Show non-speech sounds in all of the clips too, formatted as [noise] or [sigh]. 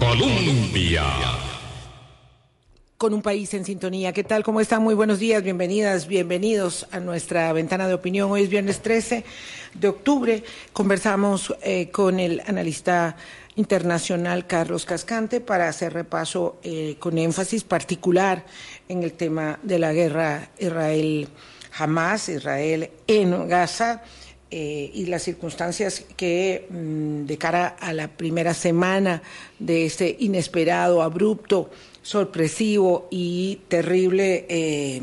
Colombia. Con un país en sintonía. ¿Qué tal? ¿Cómo están? Muy buenos días, bienvenidas, bienvenidos a nuestra ventana de opinión. Hoy es viernes 13 de octubre. Conversamos eh, con el analista internacional Carlos Cascante para hacer repaso eh, con énfasis particular en el tema de la guerra Israel-Hamas, Israel en Gaza. Eh, y las circunstancias que mm, de cara a la primera semana de este inesperado, abrupto, sorpresivo y terrible eh,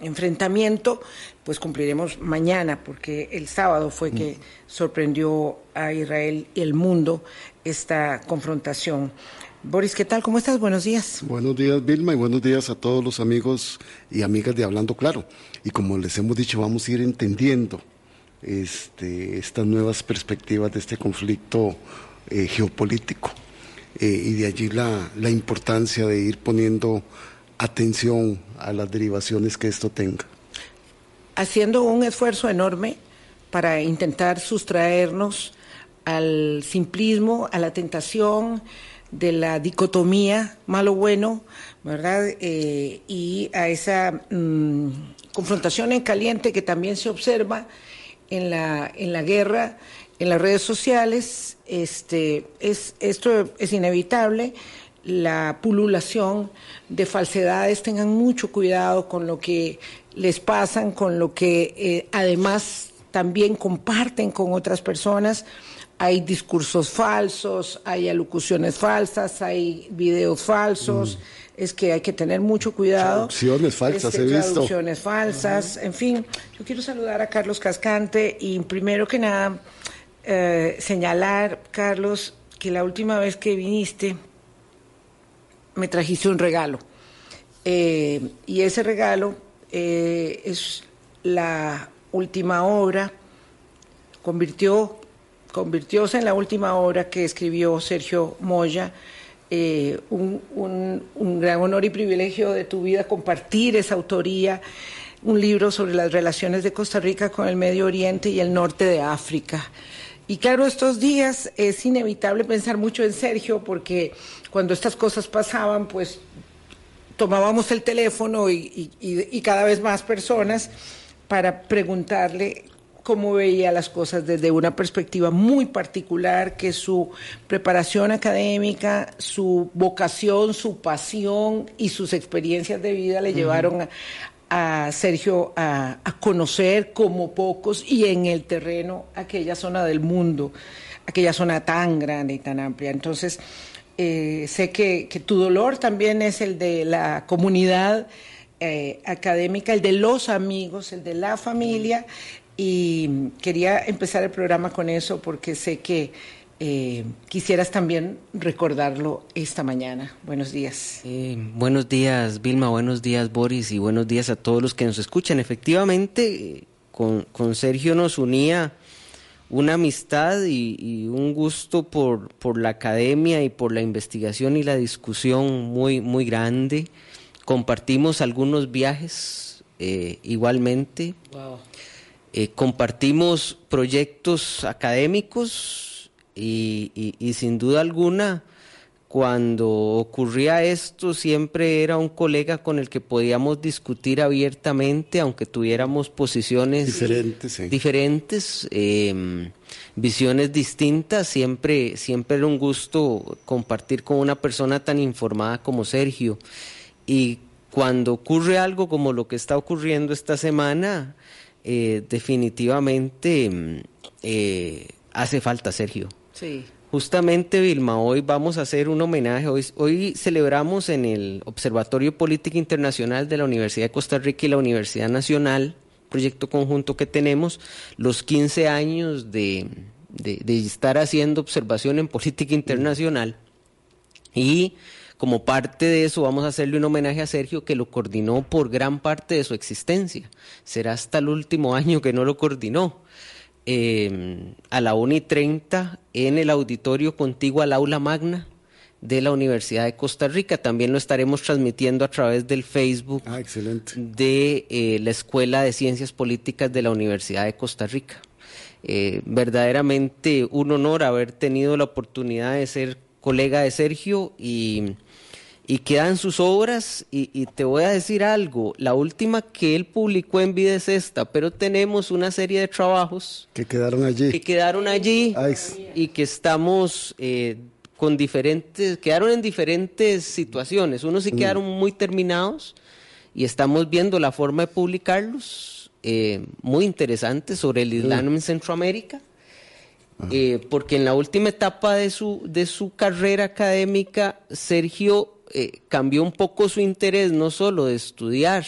enfrentamiento, pues cumpliremos mañana, porque el sábado fue que sorprendió a Israel y el mundo esta confrontación. Boris, ¿qué tal? ¿Cómo estás? Buenos días. Buenos días, Vilma, y buenos días a todos los amigos y amigas de Hablando Claro. Y como les hemos dicho, vamos a ir entendiendo este, estas nuevas perspectivas de este conflicto eh, geopolítico. Eh, y de allí la, la importancia de ir poniendo atención a las derivaciones que esto tenga. Haciendo un esfuerzo enorme para intentar sustraernos al simplismo, a la tentación de la dicotomía malo-bueno, ¿verdad? Eh, y a esa mm, confrontación en caliente que también se observa en la, en la guerra, en las redes sociales, este, es, esto es inevitable, la pululación de falsedades, tengan mucho cuidado con lo que les pasan, con lo que eh, además también comparten con otras personas. Hay discursos falsos, hay alocuciones falsas, hay videos falsos. Mm es que hay que tener mucho cuidado. Traducciones falsas, este, he visto. Traducciones falsas, en fin. Yo quiero saludar a Carlos Cascante y primero que nada eh, señalar, Carlos, que la última vez que viniste me trajiste un regalo. Eh, y ese regalo eh, es la última obra, convirtió, convirtióse en la última obra que escribió Sergio Moya eh, un, gran honor y privilegio de tu vida compartir esa autoría, un libro sobre las relaciones de Costa Rica con el Medio Oriente y el norte de África. Y claro, estos días es inevitable pensar mucho en Sergio porque cuando estas cosas pasaban, pues tomábamos el teléfono y cada vez más personas para preguntarle cómo veía las cosas desde una perspectiva muy particular, que su preparación académica, su vocación, su pasión y sus experiencias de vida le llevaron a, Sergio a, conocer como pocos y en el terreno aquella zona del mundo, aquella zona tan grande y tan amplia. Entonces, eh, sé que, tu dolor también es el de la comunidad. Eh, académica, el de los amigos, el de la familia, y quería empezar el programa con eso porque sé que eh, quisieras también recordarlo esta mañana. Buenos días. Eh, buenos días, Vilma, buenos días, Boris, y buenos días a todos los que nos escuchan. Efectivamente, con, Sergio nos unía una amistad y, un gusto por, por, la academia y por la investigación y la discusión muy, muy grande. Compartimos algunos viajes eh, igualmente. Wow. Eh, compartimos proyectos académicos y, sin duda alguna, cuando ocurría esto, siempre era un colega con el que podíamos discutir abiertamente, aunque tuviéramos posiciones diferentes, diferentes em, visiones distintas, siempre, siempre era un gusto compartir con una persona tan informada como Sergio. Y cuando ocurre algo como lo que está ocurriendo esta semana, eh, definitivamente mm, eh, hace falta, Sergio. Sí. Justamente, Vilma, hoy vamos a hacer un homenaje. Hoy, hoy celebramos en el Observatorio Política Internacional de la Universidad de Costa Rica y la Universidad Nacional, proyecto conjunto que tenemos, los 15 años de, de estar haciendo observación en política internacional. Y como parte de eso vamos a hacerle un homenaje a Sergio que lo coordinó por gran parte de su existencia. Será hasta el último año que no lo coordinó. Eh, a la 1 y 30 en el auditorio contiguo al aula magna de la Universidad de Costa Rica. También lo estaremos transmitiendo a través del Facebook ah, de eh, la Escuela de Ciencias Políticas de la Universidad de Costa Rica. eh, verdaderamente un honor haber tenido la oportunidad de ser colega de Sergio y, y quedan sus obras y, te voy a decir algo, la última que él publicó en vida es esta, pero tenemos una serie de trabajos que quedaron allí, que quedaron allí y que estamos eh, con diferentes, quedaron en diferentes situaciones, unos sí mm. quedaron muy terminados y estamos viendo la forma de publicarlos eh, muy interesante sobre el Islam en Centroamérica, eh, porque en la última etapa de su, de su carrera académica, Sergio eh, cambió un poco su interés no solo de estudiar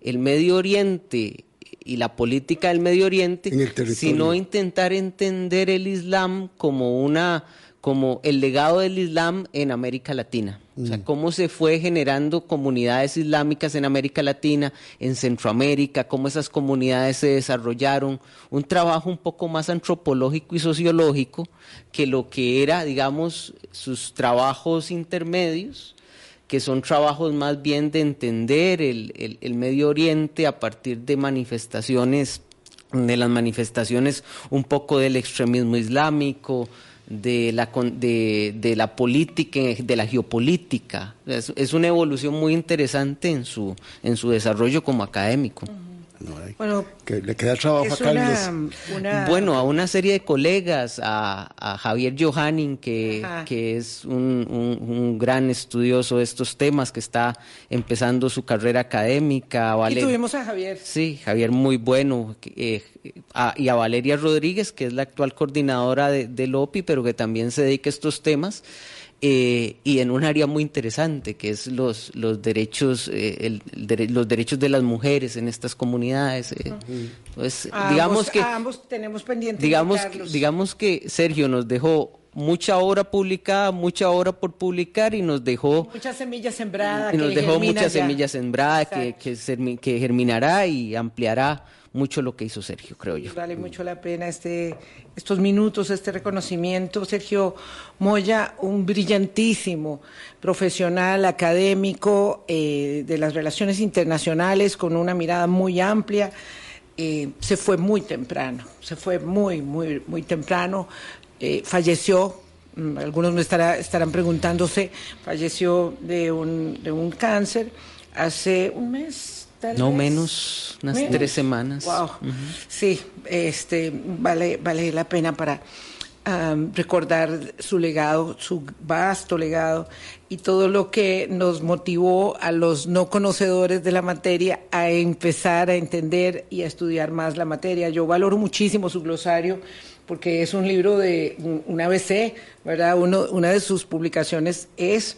el Medio Oriente y la política del Medio Oriente, sino intentar entender el Islam como una como el legado del Islam en América Latina. O sea, mm. cómo se fue generando comunidades islámicas en América Latina, en Centroamérica, cómo esas comunidades se desarrollaron, un trabajo un poco más antropológico y sociológico que lo que era, digamos, sus trabajos intermedios, que son trabajos más bien de entender el, el Medio Oriente a partir de manifestaciones, de las manifestaciones un poco del extremismo islámico, de la, de, de la política, de la geopolítica. Es, es, una evolución muy interesante en su, en su desarrollo como académico. Bueno, que le queda trabajo a Carlos. Bueno, a una serie de colegas, a, Javier Johanning, que, que es un, un, gran estudioso de estos temas, que está empezando su carrera académica. y tuvimos a Javier. Sí, Javier muy bueno. Eh, y a Valeria Rodríguez, que es la actual coordinadora de, del OPI, pero que también se dedica a estos temas. Eh, y en un área muy interesante que es los los derechos eh, los derechos de las mujeres en estas comunidades eh. pues digamos que ambos tenemos pendiente digamos digamos que Sergio nos dejó mucha obra publicada, mucha obra por publicar y nos dejó muchas semillas sembradas. Y nos dejó muchas semillas sembradas que, que, que germinará y ampliará mucho lo que hizo Sergio, creo yo. Vale mucho la pena este, estos minutos, este reconocimiento. Sergio Moya, un brillantísimo profesional académico eh, de las relaciones internacionales con una mirada muy amplia. Eh, se fue muy temprano, se fue muy, muy, muy temprano. Eh, falleció mm, algunos me estarán preguntándose, falleció de un, de un cáncer hace un mes, no menos, unas tres semanas. Wow. Sí, este, vale, vale la pena para recordar su legado, su vasto legado y todo lo que nos motivó a los no conocedores de la materia a empezar a entender y a estudiar más la materia. Yo valoro muchísimo su glosario porque es un libro de un ABC, ¿verdad? Uno, una de sus publicaciones es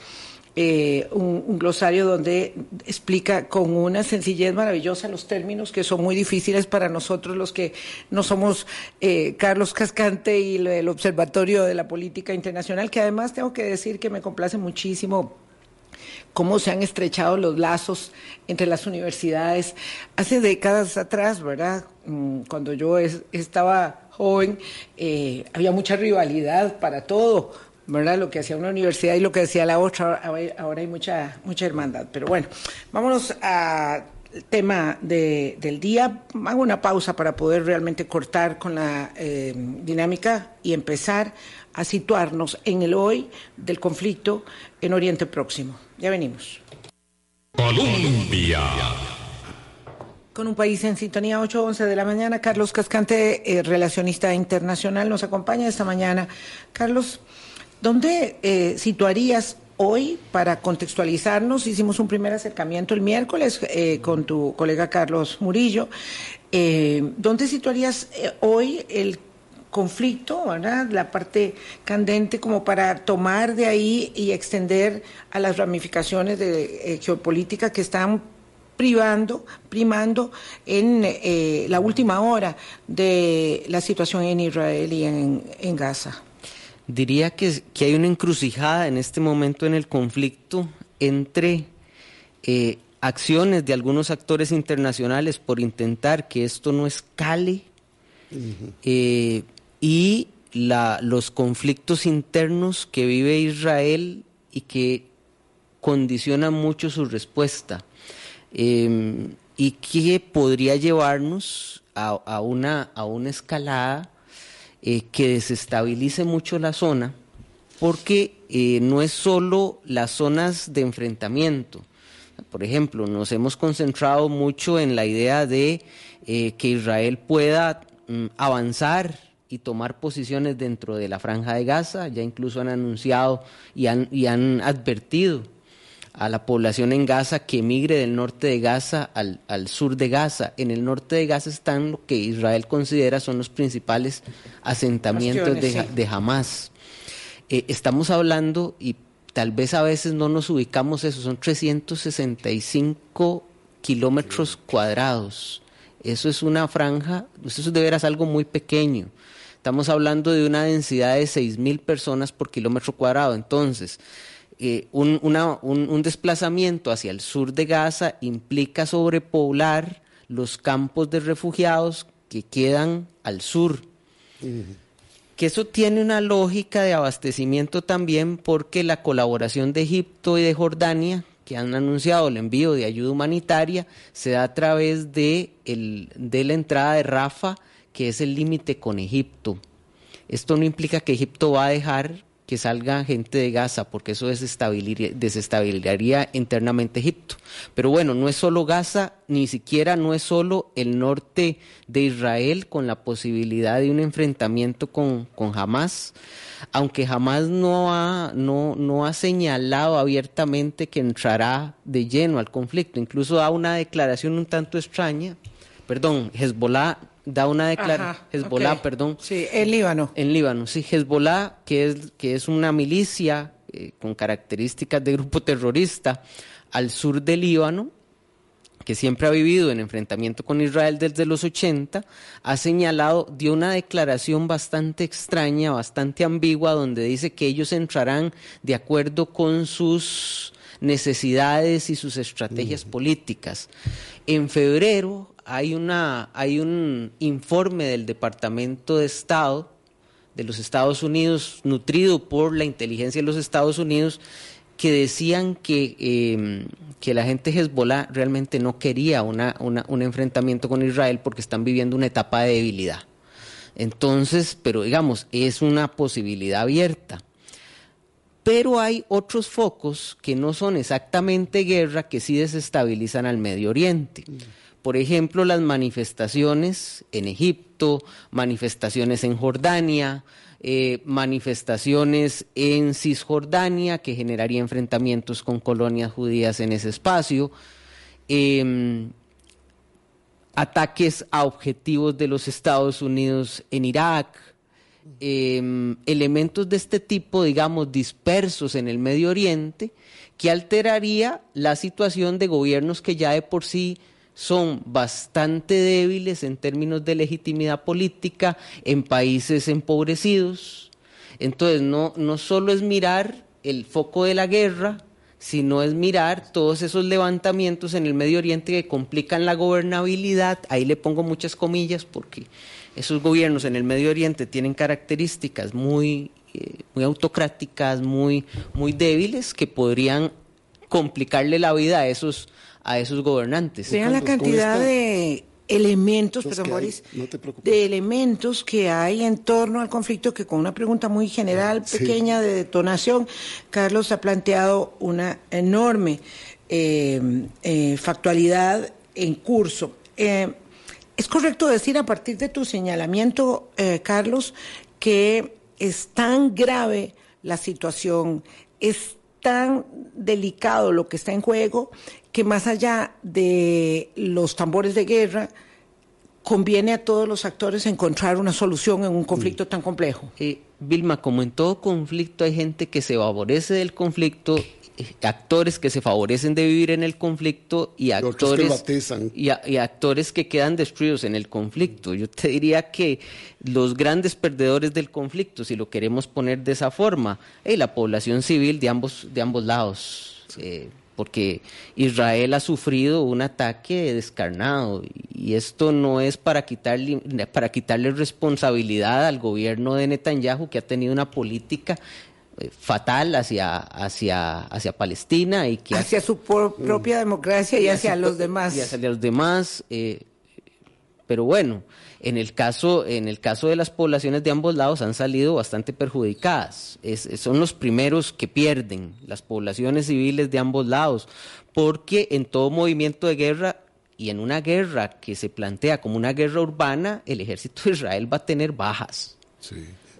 eh, un, glosario donde explica con una sencillez maravillosa los términos que son muy difíciles para nosotros los que no somos eh, Carlos Cascante y el Observatorio de la Política Internacional, que además tengo que decir que me complace muchísimo cómo se han estrechado los lazos entre las universidades. Hace décadas atrás, ¿verdad? Mm, cuando yo estaba joven, eh, había mucha rivalidad para todo ¿verdad? Lo que hacía una universidad y lo que hacía la otra, ahora hay mucha, mucha hermandad. Pero bueno, vámonos al tema del día. Hago una pausa para poder realmente cortar con la eh, dinámica y empezar a situarnos en el hoy del conflicto en Oriente Próximo. Ya venimos. Colombia. Con un país en sintonía, 8.11 de la mañana. Carlos Cascante, eh, relacionista internacional, nos acompaña esta mañana. Carlos, ¿Dónde eh, situarías hoy para contextualizarnos? Hicimos un primer acercamiento el miércoles eh, con tu colega Carlos Murillo. Eh, ¿Dónde situarías hoy el conflicto, ¿verdad? la parte candente, como para tomar de ahí y extender a las ramificaciones de geopolítica que están privando, primando en la última hora de la situación en Israel y en Gaza? Diría que, hay una encrucijada en este momento en el conflicto entre eh, acciones de algunos actores internacionales por intentar que esto no escale eh, y los conflictos internos que vive Israel y que condicionan mucho su respuesta em, y que podría llevarnos a, una, a una escalada eh, que desestabilice mucho la zona, porque eh, no es solo las zonas de enfrentamiento. Por ejemplo, nos hemos concentrado mucho en la idea de eh, que Israel pueda mm, avanzar y tomar posiciones dentro de la franja de Gaza, ya incluso han anunciado y han, y han advertido a la población en Gaza que emigre del norte de Gaza al, al, sur de Gaza. En el norte de Gaza están lo que Israel considera son los principales asentamientos de, sí. de Hamas. Eh, estamos hablando, y tal vez a veces no nos ubicamos eso, son 365 kilómetros cuadrados. Eso es una franja, eso es de veras algo muy pequeño. Estamos hablando de una densidad de 6.000 personas por kilómetro cuadrado. Entonces, eh, un, una, un, un, desplazamiento hacia el sur de Gaza implica sobrepoblar los campos de refugiados que quedan al sur. Uh -huh. Que eso tiene una lógica de abastecimiento también porque la colaboración de Egipto y de Jordania, que han anunciado el envío de ayuda humanitaria, se da a través de, el, de la entrada de Rafa, que es el límite con Egipto. Esto no implica que Egipto va a dejar que salga gente de Gaza, porque eso desestabilizaría, internamente Egipto. Pero bueno, no es solo Gaza, ni siquiera no es solo el norte de Israel con la posibilidad de un enfrentamiento con, con Hamas, aunque Hamas no ha, no, no ha señalado abiertamente que entrará de lleno al conflicto, incluso da una declaración un tanto extraña, perdón, Hezbollah da una declaración, Hezbollah, okay. perdón. Sí, en Líbano. En Líbano, sí, Hezbollah, que es, que es una milicia eh, con características de grupo terrorista al sur de Líbano, que siempre ha vivido en enfrentamiento con Israel desde los 80, ha señalado, dio una declaración bastante extraña, bastante ambigua, donde dice que ellos entrarán de acuerdo con sus necesidades y sus estrategias uh -huh. políticas. En febrero hay, una, hay un informe del Departamento de Estado de los Estados Unidos, nutrido por la inteligencia de los Estados Unidos, que decían que, eh, que la gente Hezbollah realmente no quería una, una, un enfrentamiento con Israel porque están viviendo una etapa de debilidad. Entonces, pero digamos, es una posibilidad abierta. Pero hay otros focos que no son exactamente guerra que sí desestabilizan al Medio Oriente. Por ejemplo, las manifestaciones en Egipto, manifestaciones en Jordania, eh, manifestaciones en Cisjordania que generaría enfrentamientos con colonias judías en ese espacio, eh, ataques a objetivos de los Estados Unidos en Irak, eh, elementos de este tipo, digamos, dispersos en el Medio Oriente, que alteraría la situación de gobiernos que ya de por sí son bastante débiles en términos de legitimidad política en países empobrecidos. Entonces, no, no solo es mirar el foco de la guerra, sino es mirar todos esos levantamientos en el Medio Oriente que complican la gobernabilidad. Ahí le pongo muchas comillas porque esos gobiernos en el Medio Oriente tienen características muy, eh, muy autocráticas, muy, muy débiles, que podrían complicarle la vida a esos, a esos gobernantes. Vean la cantidad de elementos, perdón, Boris, no de elementos que hay en torno al conflicto que con una pregunta muy general, Sí. pequeña de detonación, Carlos ha planteado una enorme eh, eh, factualidad en curso. Eh, es correcto decir a partir de tu señalamiento, eh, Carlos, que es tan grave la situación, es tan delicado lo que está en juego, que más allá de los tambores de guerra, conviene a todos los actores encontrar una solución en un conflicto tan complejo. Eh, Vilma, como en todo conflicto hay gente que se favorece del conflicto, eh, actores que se favorecen de vivir en el conflicto y que actores atizan. y, a- y actores que quedan destruidos en el conflicto. Yo te diría que los grandes perdedores del conflicto, si lo queremos poner de esa forma, es la población civil de ambos de ambos lados. Eh, porque Israel ha sufrido un ataque descarnado y esto no es para quitarle, para quitarle responsabilidad al gobierno de Netanyahu que ha tenido una política eh, fatal hacia, hacia, hacia Palestina y que ha- Hacia su por- propia democracia y hacia los demás. y hacia los demás. eh, Pero bueno, en el caso, en el caso de las poblaciones de ambos lados han salido bastante perjudicadas. son los primeros que pierden, las poblaciones civiles de ambos lados, porque en todo movimiento de guerra y en una guerra que se plantea como una guerra urbana, el ejército de Israel va a tener bajas.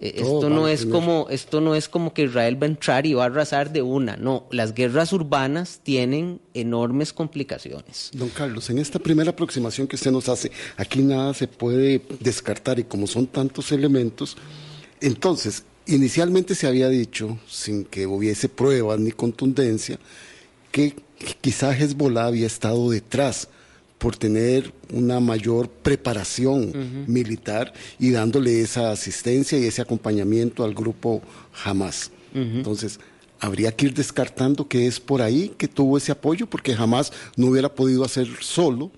Eh, esto no es como esto no es como que Israel va a entrar y va a arrasar de una. No, las guerras urbanas tienen enormes complicaciones. Don Carlos, en esta primera aproximación que usted nos hace, aquí nada se puede descartar y como son tantos elementos, entonces inicialmente se había dicho, sin que hubiese pruebas ni contundencia, que quizás Hezbollah había estado detrás por tener una mayor preparación militar y dándole esa asistencia y ese acompañamiento al grupo Hamas. Entonces, habría que ir descartando que es por ahí que tuvo ese apoyo, porque jamás no hubiera podido hacer solo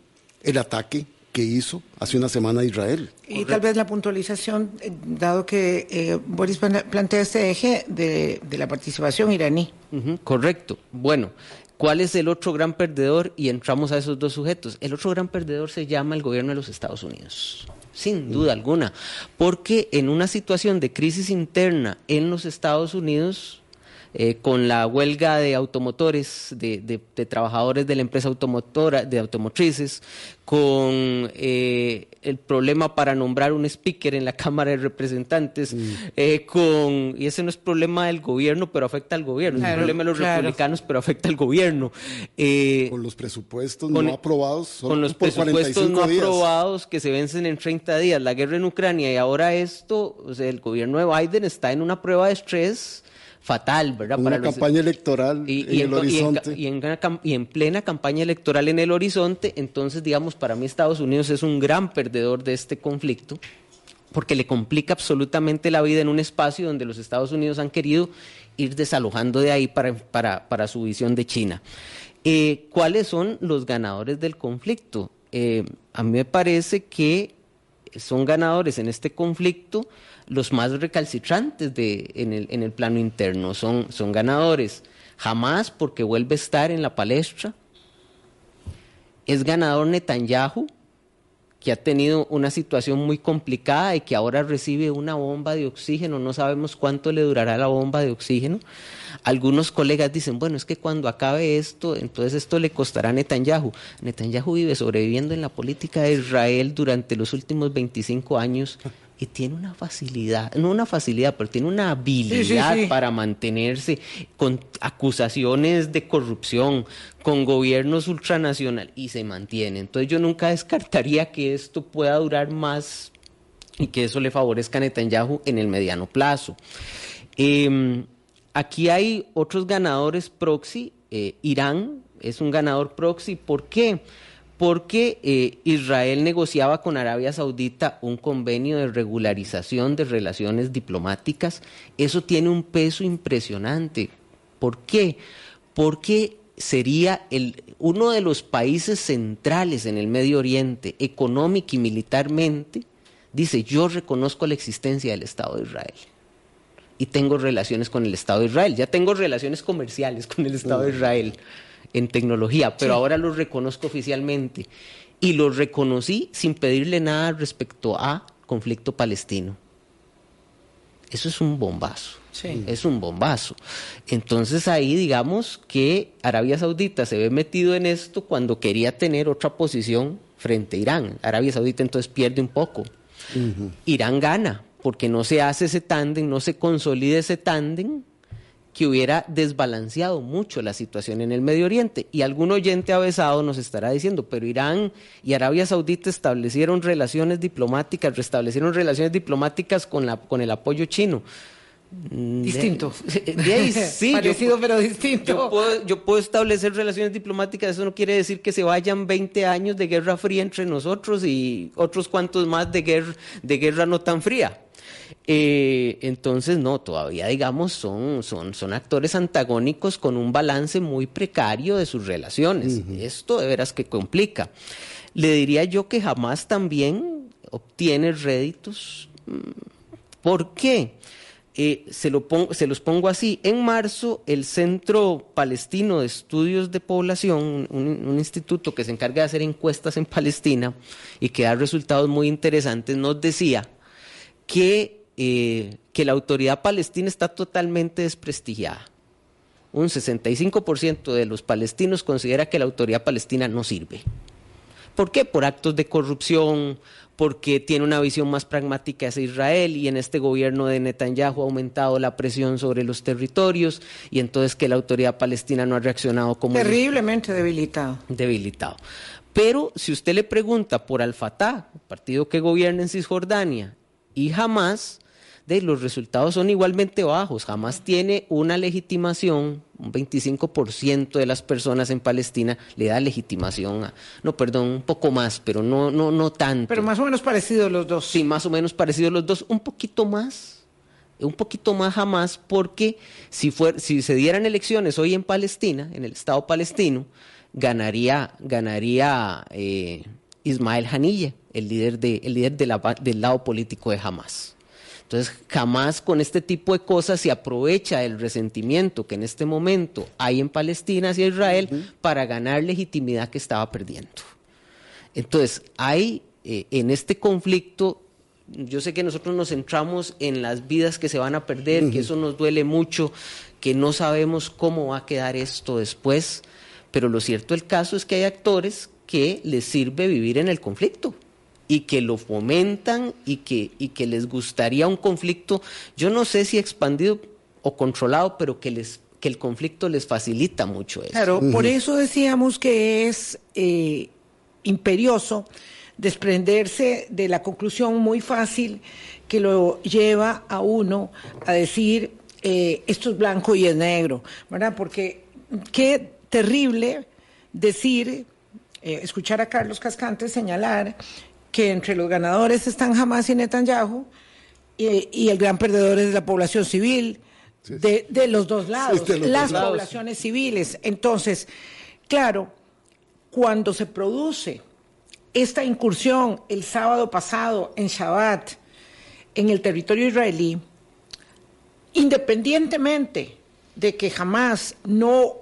el ataque que hizo hace una semana a Israel. Y tal vez la puntualización, eh, dado que eh, Boris plantea este eje de, la participación iraní. correcto. Bueno, ¿Cuál es el otro gran perdedor? Y entramos a esos dos sujetos. El otro gran perdedor se llama el gobierno de los Estados Unidos. Sin duda alguna. Porque en una situación de crisis interna en los Estados Unidos, eh, con la huelga de automotores, de, trabajadores de la empresa automotora, de automotrices, con eh, el problema para nombrar un speaker en la [laughs] Cámara de Representantes, mm. eh, con, y ese no es problema del gobierno, pero afecta al gobierno, es problema de los republicanos, pero afecta al gobierno. con los presupuestos no aprobados, con los presupuestos no aprobados que se vencen en 30 días, la guerra en Ucrania y ahora esto, el gobierno de Biden está en una prueba de estrés fatal, ¿verdad? Una campaña electoral en el horizonte. Y en, plena campaña electoral en el horizonte, entonces, digamos, para mí Estados Unidos es un gran perdedor de este conflicto, porque le complica absolutamente la vida en un espacio donde los Estados Unidos han querido ir desalojando de ahí para, para, su visión de China. Eh, ¿Cuáles son los ganadores del conflicto? Eh, a mí me parece que son ganadores en este conflicto los más recalcitrantes en, el, en el plano interno. Son, son ganadores. Jamás porque vuelve a estar en la palestra. Es ganador Netanyahu, que ha tenido una situación muy complicada y que ahora recibe una bomba de oxígeno. No sabemos cuánto le durará la bomba de oxígeno. Algunos colegas dicen, bueno, es que cuando acabe esto, entonces esto le costará a Netanyahu. Netanyahu vive sobreviviendo en la política de Israel durante los últimos 25 años y tiene una facilidad, no una facilidad, pero tiene una habilidad para mantenerse con acusaciones de corrupción, con gobiernos ultranacionales y se mantiene. Entonces yo nunca descartaría que esto pueda durar más y que eso le favorezca a Netanyahu en el mediano plazo. Em, aquí hay otros ganadores proxy. Eh, Irán es un ganador proxy. ¿Por qué? porque eh, Israel negociaba con Arabia Saudita un convenio de regularización de relaciones diplomáticas. Eso tiene un peso impresionante. ¿Por qué? Porque sería el, uno de los países centrales en el Medio Oriente, económico y militarmente, dice, yo reconozco la existencia del Estado de Israel y tengo relaciones con el Estado de Israel, ya tengo relaciones comerciales con el Estado de Israel en tecnología, pero ahora lo reconozco oficialmente. Y lo reconocí sin pedirle nada respecto a conflicto palestino. Eso es un bombazo. Es un bombazo. Entonces ahí digamos que Arabia Saudita se ve metido en esto cuando quería tener otra posición frente a Irán. Arabia Saudita entonces pierde un poco. Irán gana porque no se hace ese tándem, no se consolida ese tándem que hubiera desbalanceado mucho la situación en el Medio Oriente. Y algún oyente avesado nos estará diciendo, pero Irán y Arabia Saudita establecieron relaciones diplomáticas, restablecieron relaciones diplomáticas con, la, con el apoyo chino. Mm, distinto. [laughs] sí, Parecido pero distinto. Yo puedo, yo puedo, establecer relaciones diplomáticas, eso no quiere decir que se vayan 20 años de guerra fría entre nosotros y otros cuantos más de guerra, de guerra no tan fría. Eh, entonces, no, todavía, digamos, son, son, son actores antagónicos con un balance muy precario de sus relaciones. Esto de veras que complica. Le diría yo que jamás también obtiene réditos. Mm, ¿Por qué? eh, se, lo pongo, se los pongo así. En marzo, el Centro Palestino de Estudios de Población, un, un, instituto que se encarga de hacer encuestas en Palestina y que da resultados muy interesantes, nos decía que, eh, que la autoridad palestina está totalmente desprestigiada. Un 65% de los palestinos considera que la autoridad palestina no sirve. ¿Por qué? Por actos de corrupción, porque tiene una visión más pragmática hacia Israel y en este gobierno de Netanyahu ha aumentado la presión sobre los territorios y entonces que la autoridad palestina no ha reaccionado como... Terriblemente debilitado. Debilitado. Pero si usted le pregunta por Al-Fatah, partido que gobierna en Cisjordania, y Hamas, de los resultados son igualmente bajos. Jamás tiene una legitimación, un 25% de las personas en Palestina le da legitimación a, no, perdón, un poco más, pero no, no, no tanto. Pero más o menos parecidos los dos. Sí, más o menos parecidos los dos, un poquito más, un poquito más jamás, porque si, fuera, si se dieran elecciones hoy en Palestina, en el Estado palestino, ganaría, ganaría eh, Ismael Haniyeh, el líder, de, el líder de la, del lado político de Hamas. Entonces, jamás con este tipo de cosas se aprovecha el resentimiento que en este momento hay en Palestina hacia Israel uh -huh. para ganar legitimidad que estaba perdiendo. Entonces, hay eh, en este conflicto, yo sé que nosotros nos centramos en las vidas que se van a perder, uh -huh. que eso nos duele mucho, que no sabemos cómo va a quedar esto después, pero lo cierto del caso es que hay actores que les sirve vivir en el conflicto y que lo fomentan y que, y que les gustaría un conflicto, yo no sé si expandido o controlado, pero que, les, que el conflicto les facilita mucho eso. Claro, uh -huh. por eso decíamos que es eh, imperioso desprenderse de la conclusión muy fácil que lo lleva a uno a decir eh, esto es blanco y es negro, ¿verdad? Porque qué terrible decir, eh, escuchar a Carlos Cascante señalar que entre los ganadores están Hamas y Netanyahu y, y el gran perdedor es la población civil sí. De, de, los dos lados, sí, los las dos lados. poblaciones civiles. Entonces, claro, cuando se produce esta incursión el sábado pasado en Shabbat en el territorio israelí, independientemente de que jamás no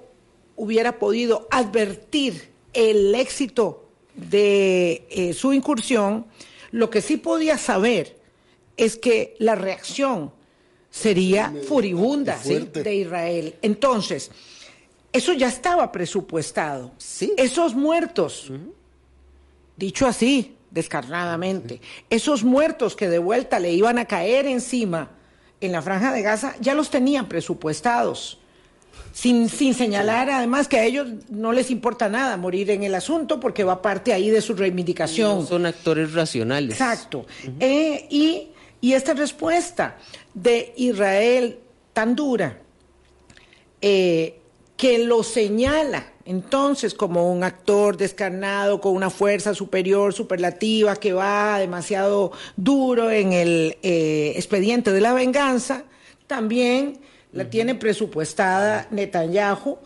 hubiera podido advertir el éxito de eh, su incursión, lo que sí podía saber es que la reacción sería furibunda ¿sí? de Israel. Entonces, eso ya estaba presupuestado. Sí. Esos muertos, uh -huh. dicho así, descarnadamente, esos muertos que de vuelta le iban a caer encima en la franja de Gaza, ya los tenían presupuestados sin, sin señalar además que a ellos no les importa nada morir en el asunto porque va parte ahí de su reivindicación. No son actores racionales. Exacto. Uh -huh. eh, y, y, esta respuesta de Israel tan dura, eh, que lo señala entonces como un actor descarnado con una fuerza superior, superlativa, que va demasiado duro en el eh, expediente de la venganza, también la tiene presupuestada Netanyahu,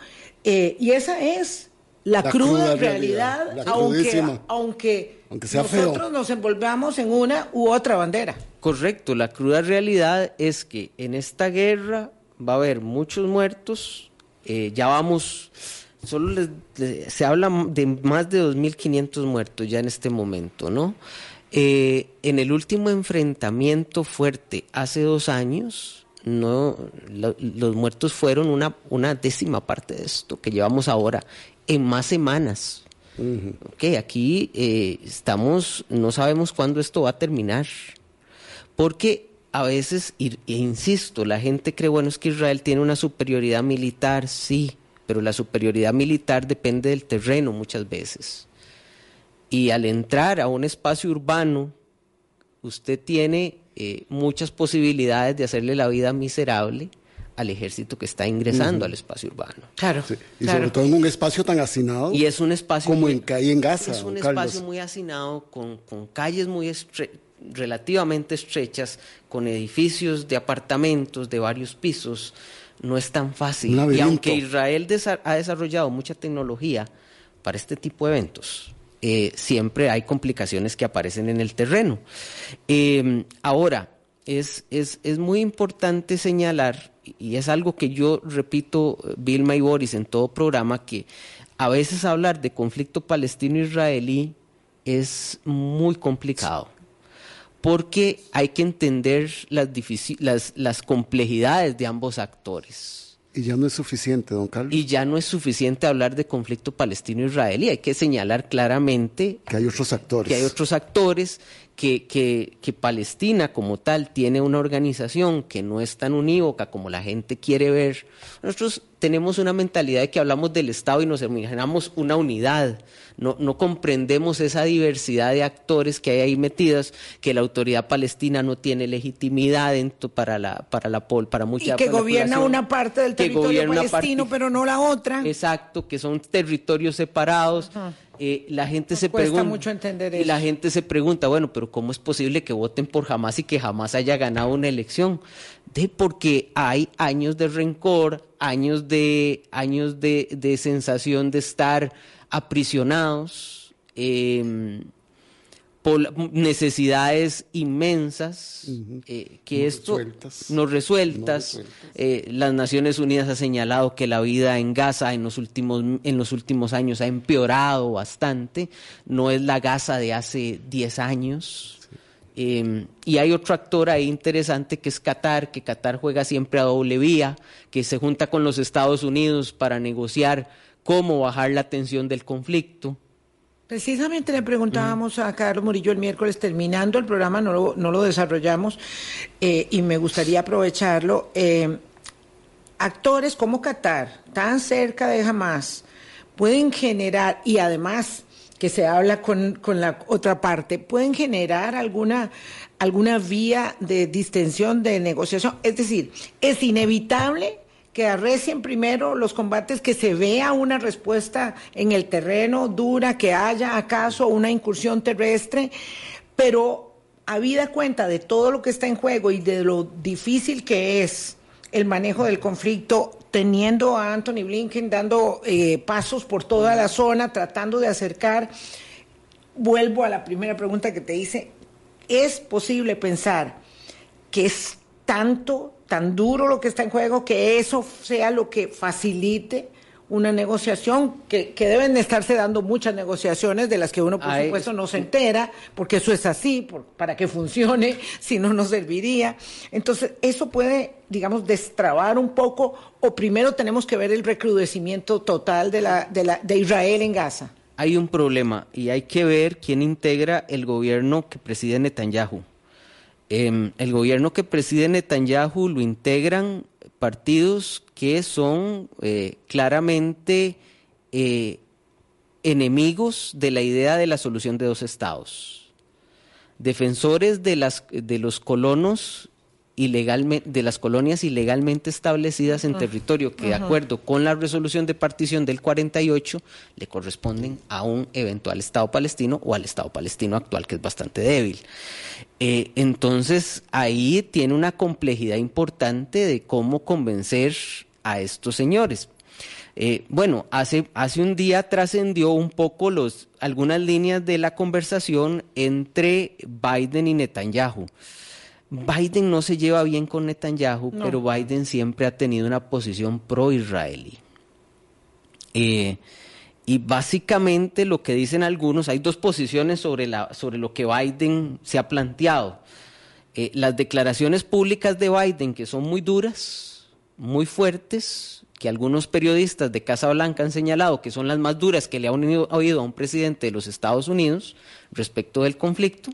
eh, y esa es la, La cruda, cruda realidad, realidad, la aunque, aunque, Aunque sea nosotros feo. nos envolvamos en una u otra bandera. Correcto, la cruda realidad es que en esta guerra va a haber muchos muertos, eh, ya vamos, solo les- les- se habla de más de 2.500 muertos ya en este momento, ¿no? Eh, en el último enfrentamiento fuerte hace dos años, no, lo- los muertos fueron una, una décima parte de esto que llevamos ahora en más semanas. Ok, aquí eh, estamos, no sabemos cuándo esto va a terminar. Porque a veces, e insisto, la gente cree, bueno, es que Israel tiene una superioridad militar, sí, pero la superioridad militar depende del terreno muchas veces. Y al entrar a un espacio urbano, usted tiene eh, muchas posibilidades de hacerle la vida miserable al ejército que está ingresando al espacio urbano. Claro, Sí, Y claro. sobre todo en un espacio tan hacinado Y es un espacio como muy- en, y en Gaza. es un espacio muy hacinado, con, con calles muy estre- relativamente estrechas, con edificios de apartamentos de varios pisos. No es tan fácil. Y aunque Israel desa- ha desarrollado mucha tecnología para este tipo de eventos, eh, siempre hay complicaciones que aparecen en el terreno. Eh, ahora, es, es, es muy importante señalar, y es algo que yo repito, Vilma y Boris, en todo programa, que a veces hablar de conflicto palestino-israelí es muy complicado porque hay que entender las, las, las, complejidades de ambos actores. Y ya no es suficiente, don Carlos. Y ya no es suficiente hablar de conflicto palestino-israelí. Hay que señalar claramente que hay otros actores. Que hay otros actores, que, que, que, Palestina como tal tiene una organización que no es tan unívoca como la gente quiere ver. Nosotros tenemos una mentalidad de que hablamos del Estado y nos imaginamos una unidad. No, no comprendemos esa diversidad de actores que hay ahí metidas, que la autoridad palestina no tiene legitimidad dentro para la para la para mucha y que gobierna una parte del territorio palestino, pero no la otra. Exacto, que son territorios separados. Eh, la gente se pregunta mucho entender eso. y la gente se pregunta bueno pero cómo es posible que voten por jamás y que jamás haya ganado una elección de porque hay años de rencor años de años de, de sensación de estar aprisionados eh, por necesidades inmensas eh, que no esto resueltas. no resueltas, No resueltas. Eh, las Naciones Unidas ha señalado que la vida en Gaza en los últimos en los últimos años ha empeorado bastante. No es la Gaza de hace 10 años eh, y hay otro actor ahí interesante que es Qatar, que Qatar juega siempre a doble vía, que se junta con los Estados Unidos para negociar cómo bajar la tensión del conflicto. Precisamente le preguntábamos a Carlos Murillo el miércoles, terminando el programa, no lo, no lo desarrollamos eh, y me gustaría aprovecharlo. Eh, actores como Qatar, tan cerca de Hamas, pueden generar, y además que se habla con, con la otra parte, pueden generar alguna, alguna vía de distensión, de negociación. Es decir, es inevitable que arrecien primero los combates, que se vea una respuesta en el terreno dura, que haya acaso una incursión terrestre, pero habida cuenta de todo lo que está en juego y de lo difícil que es el manejo del conflicto, teniendo a Anthony Blinken dando eh, pasos por toda la zona, tratando de acercar, vuelvo a la primera pregunta que te hice, ¿es posible pensar que es tanto, tan duro lo que está en juego, que eso sea lo que facilite una negociación, que, que deben de estarse dando muchas negociaciones de las que uno, por Ay, supuesto, no se entera, porque eso es así, por- para que funcione, [laughs] si no, no serviría. Entonces, eso puede, digamos, destrabar un poco, o primero tenemos que ver el recrudecimiento total de, la, de, la, de Israel en Gaza. Hay un problema y hay que ver quién integra el gobierno que preside Netanyahu. Em, el gobierno que preside Netanyahu lo integran partidos que son eh, claramente eh, enemigos de la idea de la solución de dos estados. Defensores de, los colonos ilegalmente, de las colonias ilegalmente establecidas en territorio que de acuerdo con la resolución de partición del 48 le corresponden a un eventual Estado palestino o al Estado palestino actual que es bastante débil. Eh, entonces ahí tiene una complejidad importante de cómo convencer a estos señores. Eh, bueno, hace, hace un día trascendió un poco los, algunas líneas de la conversación entre Biden y Netanyahu. Biden no se lleva bien con Netanyahu, No. pero Biden siempre ha tenido una posición pro-israelí. Eh, y básicamente lo que dicen algunos, hay dos posiciones sobre, la, sobre lo que Biden se ha planteado. Eh, las declaraciones públicas de Biden, que son muy duras, muy fuertes, que algunos periodistas de Casa Blanca han señalado que son las más duras que le han oído- oído a un presidente de los Estados Unidos respecto del conflicto.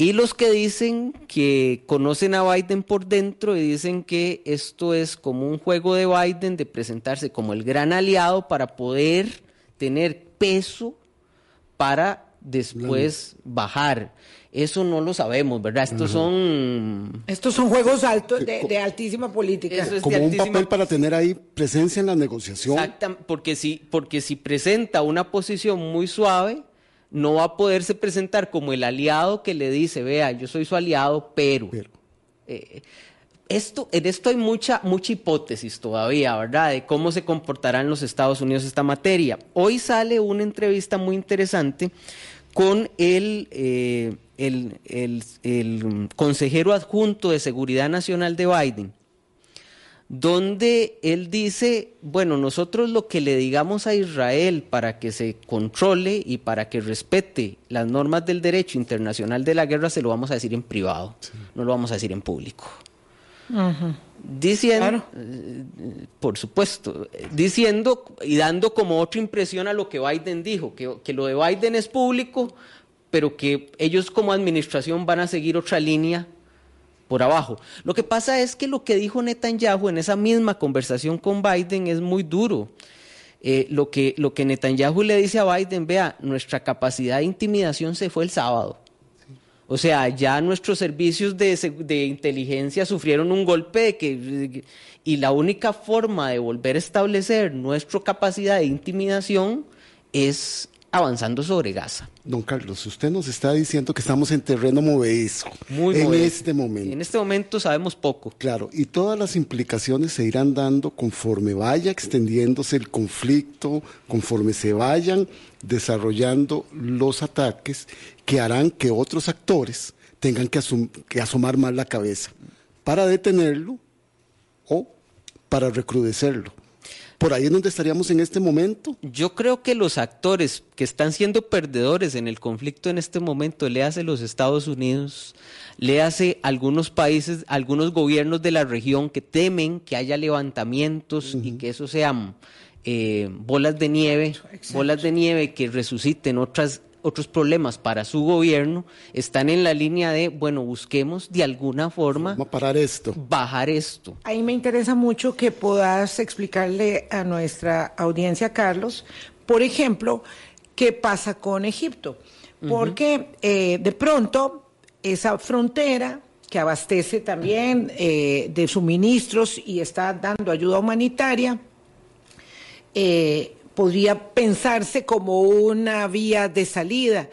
Y los que dicen que conocen a Biden por dentro y dicen que esto es como un juego de Biden de presentarse como el gran aliado para poder tener peso para después bajar. Eso no lo sabemos, ¿verdad? Estos son... Estos son juegos altos de, de altísima política. Eso es- Como un altísima- papel para tener ahí presencia en la negociación. Exactam- porque si, porque si presenta una posición muy suave, no va a poderse presentar como el aliado que le dice, vea, yo soy su aliado, pero... Pero- Eh, esto, en esto hay mucha, mucha hipótesis todavía, ¿verdad? De cómo se comportarán los Estados Unidos esta materia. Hoy sale una entrevista muy interesante con el, eh, el, el, el consejero adjunto de Seguridad Nacional de Biden, donde él dice, bueno, nosotros lo que le digamos a Israel para que se controle y para que respete las normas del derecho internacional de la guerra, se lo vamos a decir en privado, no lo vamos a decir en público. Diciendo, eh, por supuesto, eh, diciendo y dando como otra impresión a lo que Biden dijo, que, que lo de Biden es público, pero que ellos como administración van a seguir otra línea por abajo. Lo que pasa es que lo que dijo Netanyahu en esa misma conversación con Biden es muy duro. Eh, lo, que, lo que Netanyahu le dice a Biden, vea, nuestra capacidad de intimidación se fue el sábado. O sea, ya nuestros servicios de, de inteligencia sufrieron un golpe de que, y la única forma de volver a establecer nuestra capacidad de intimidación es avanzando sobre Gaza. Don Carlos, usted nos está diciendo que estamos en terreno movedizo Muy en este momento. En este momento sabemos poco. Claro, y todas las implicaciones se irán dando conforme vaya extendiéndose el conflicto, conforme se vayan desarrollando los ataques que harán que otros actores tengan que asomar más la cabeza para detenerlo o para recrudecerlo. Por ahí es donde estaríamos en este momento. Yo creo que los actores que están siendo perdedores en el conflicto en este momento, le hace los Estados Unidos, le hace algunos países, algunos gobiernos de la región que temen que haya levantamientos y que eso sean eh, bolas de nieve, Exacto. bolas de nieve que resuciten otras otros problemas para su gobierno, están en la línea de, bueno, busquemos de alguna forma Vamos a parar esto. bajar esto. Ahí me interesa mucho que puedas explicarle a nuestra audiencia, Carlos, por ejemplo, qué pasa con Egipto. Porque eh, de pronto esa frontera que abastece también eh, de suministros y está dando ayuda humanitaria, eh, podría pensarse como una vía de salida.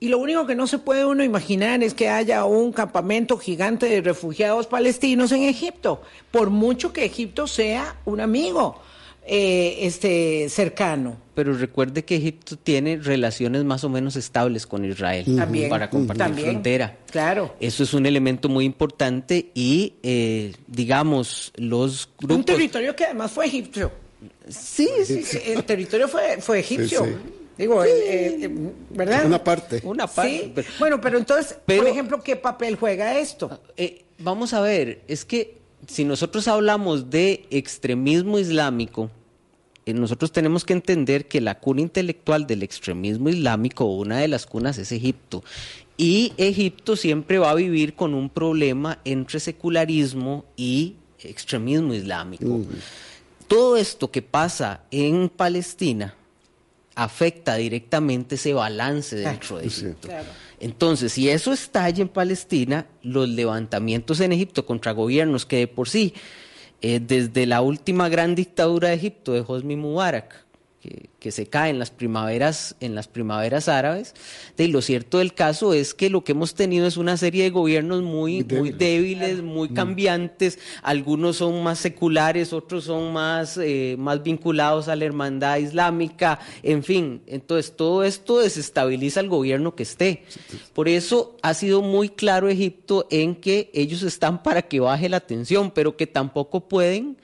Y lo único que no se puede uno imaginar es que haya un campamento gigante de refugiados palestinos en Egipto, por mucho que Egipto sea un amigo eh, este, cercano. Pero recuerde que Egipto tiene relaciones más o menos estables con Israel También, para compartir también, frontera. claro. Eso es un elemento muy importante y, eh, digamos, los Un grupos... territorio que además fue egipcio. Sí, sí, sí. El territorio fue, fue egipcio. Sí, sí. Digo, eh, eh, ¿verdad? Una parte. Una parte. Pero- Bueno, pero entonces, Pero- por ejemplo, ¿qué papel juega esto? Eh, vamos a ver, es que si nosotros hablamos de extremismo islámico, eh, nosotros tenemos que entender que la cuna intelectual del extremismo islámico, una de las cunas, es Egipto. Y Egipto siempre va a vivir con un problema entre secularismo y extremismo islámico. Todo esto que pasa en Palestina afecta directamente ese balance dentro de. Egipto. Entonces, si eso estalla en Palestina, los levantamientos en Egipto contra gobiernos que de por sí, eh, desde la última gran dictadura de Egipto, de Hosni Mubarak, que, que se cae en las primaveras, en las primaveras árabes, y lo cierto del caso es que lo que hemos tenido es una serie de gobiernos muy, Muy muy débiles, muy cambiantes, algunos son más seculares, otros son más, eh, más vinculados a la hermandad islámica, en fin, entonces todo esto desestabiliza al gobierno que esté. Por eso ha sido muy claro Egipto en que ellos están para que baje la tensión, pero que tampoco pueden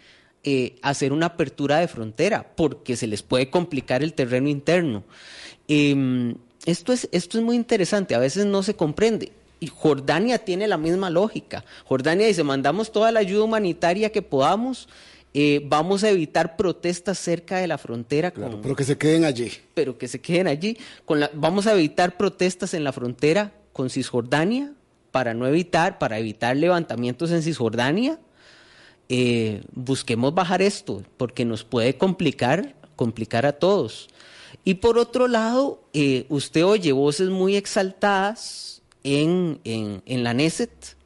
eh, hacer una apertura de frontera, porque se les puede complicar el terreno interno. Em, esto, es, esto es muy interesante, a veces no se comprende. Y Jordania tiene la misma lógica. Jordania dice, mandamos toda la ayuda humanitaria que podamos, eh, vamos a evitar protestas cerca de la frontera Claro, con, pero que se queden allí. pero que se queden allí. Con la- vamos a evitar protestas en la frontera con Cisjordania para no evitar, para evitar levantamientos en Cisjordania. Eh, busquemos bajar esto porque nos puede complicar, complicar a todos. Y por otro lado, eh, usted oye voces muy exaltadas en, en, en la Neset.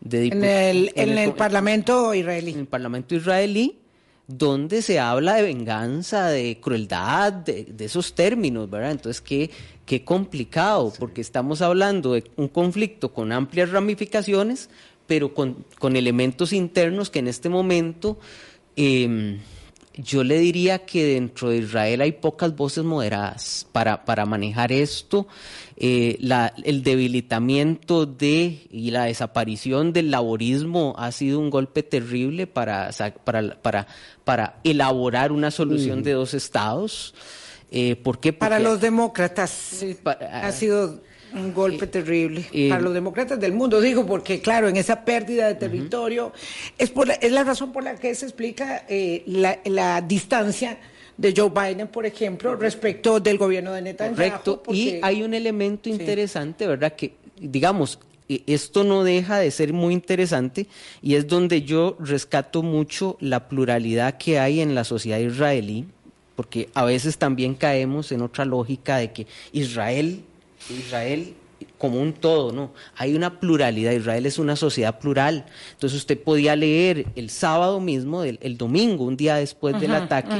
De En el, en el Parlamento en israelí. el Parlamento israelí, donde se habla de venganza, de crueldad, de, de esos términos, ¿verdad? Entonces, qué, qué complicado, porque estamos hablando de un conflicto con amplias ramificaciones, pero con, con elementos internos que en este momento eh, yo le diría que dentro de Israel hay pocas voces moderadas para, para manejar esto. Eh, la, el debilitamiento de y la desaparición del laborismo ha sido un golpe terrible para, para, para, para elaborar una solución de dos estados. Eh, ¿Por qué? Para los demócratas ha sido un golpe terrible para los demócratas del mundo, digo, porque claro, en esa pérdida de territorio es, por la, es la razón por la que se explica eh, la, distancia de Joe Biden, por ejemplo, respecto del gobierno de Netanyahu. Correcto, y hay un elemento interesante, ¿verdad? Que, digamos, e, esto no deja de ser muy interesante y es donde yo rescato mucho la pluralidad que hay en la sociedad israelí, porque a veces también caemos en otra lógica de que Israel Israel como un todo, ¿no? Hay una pluralidad, Israel es una sociedad plural. Entonces usted podía leer el sábado mismo, el, domingo, un día después del ataque,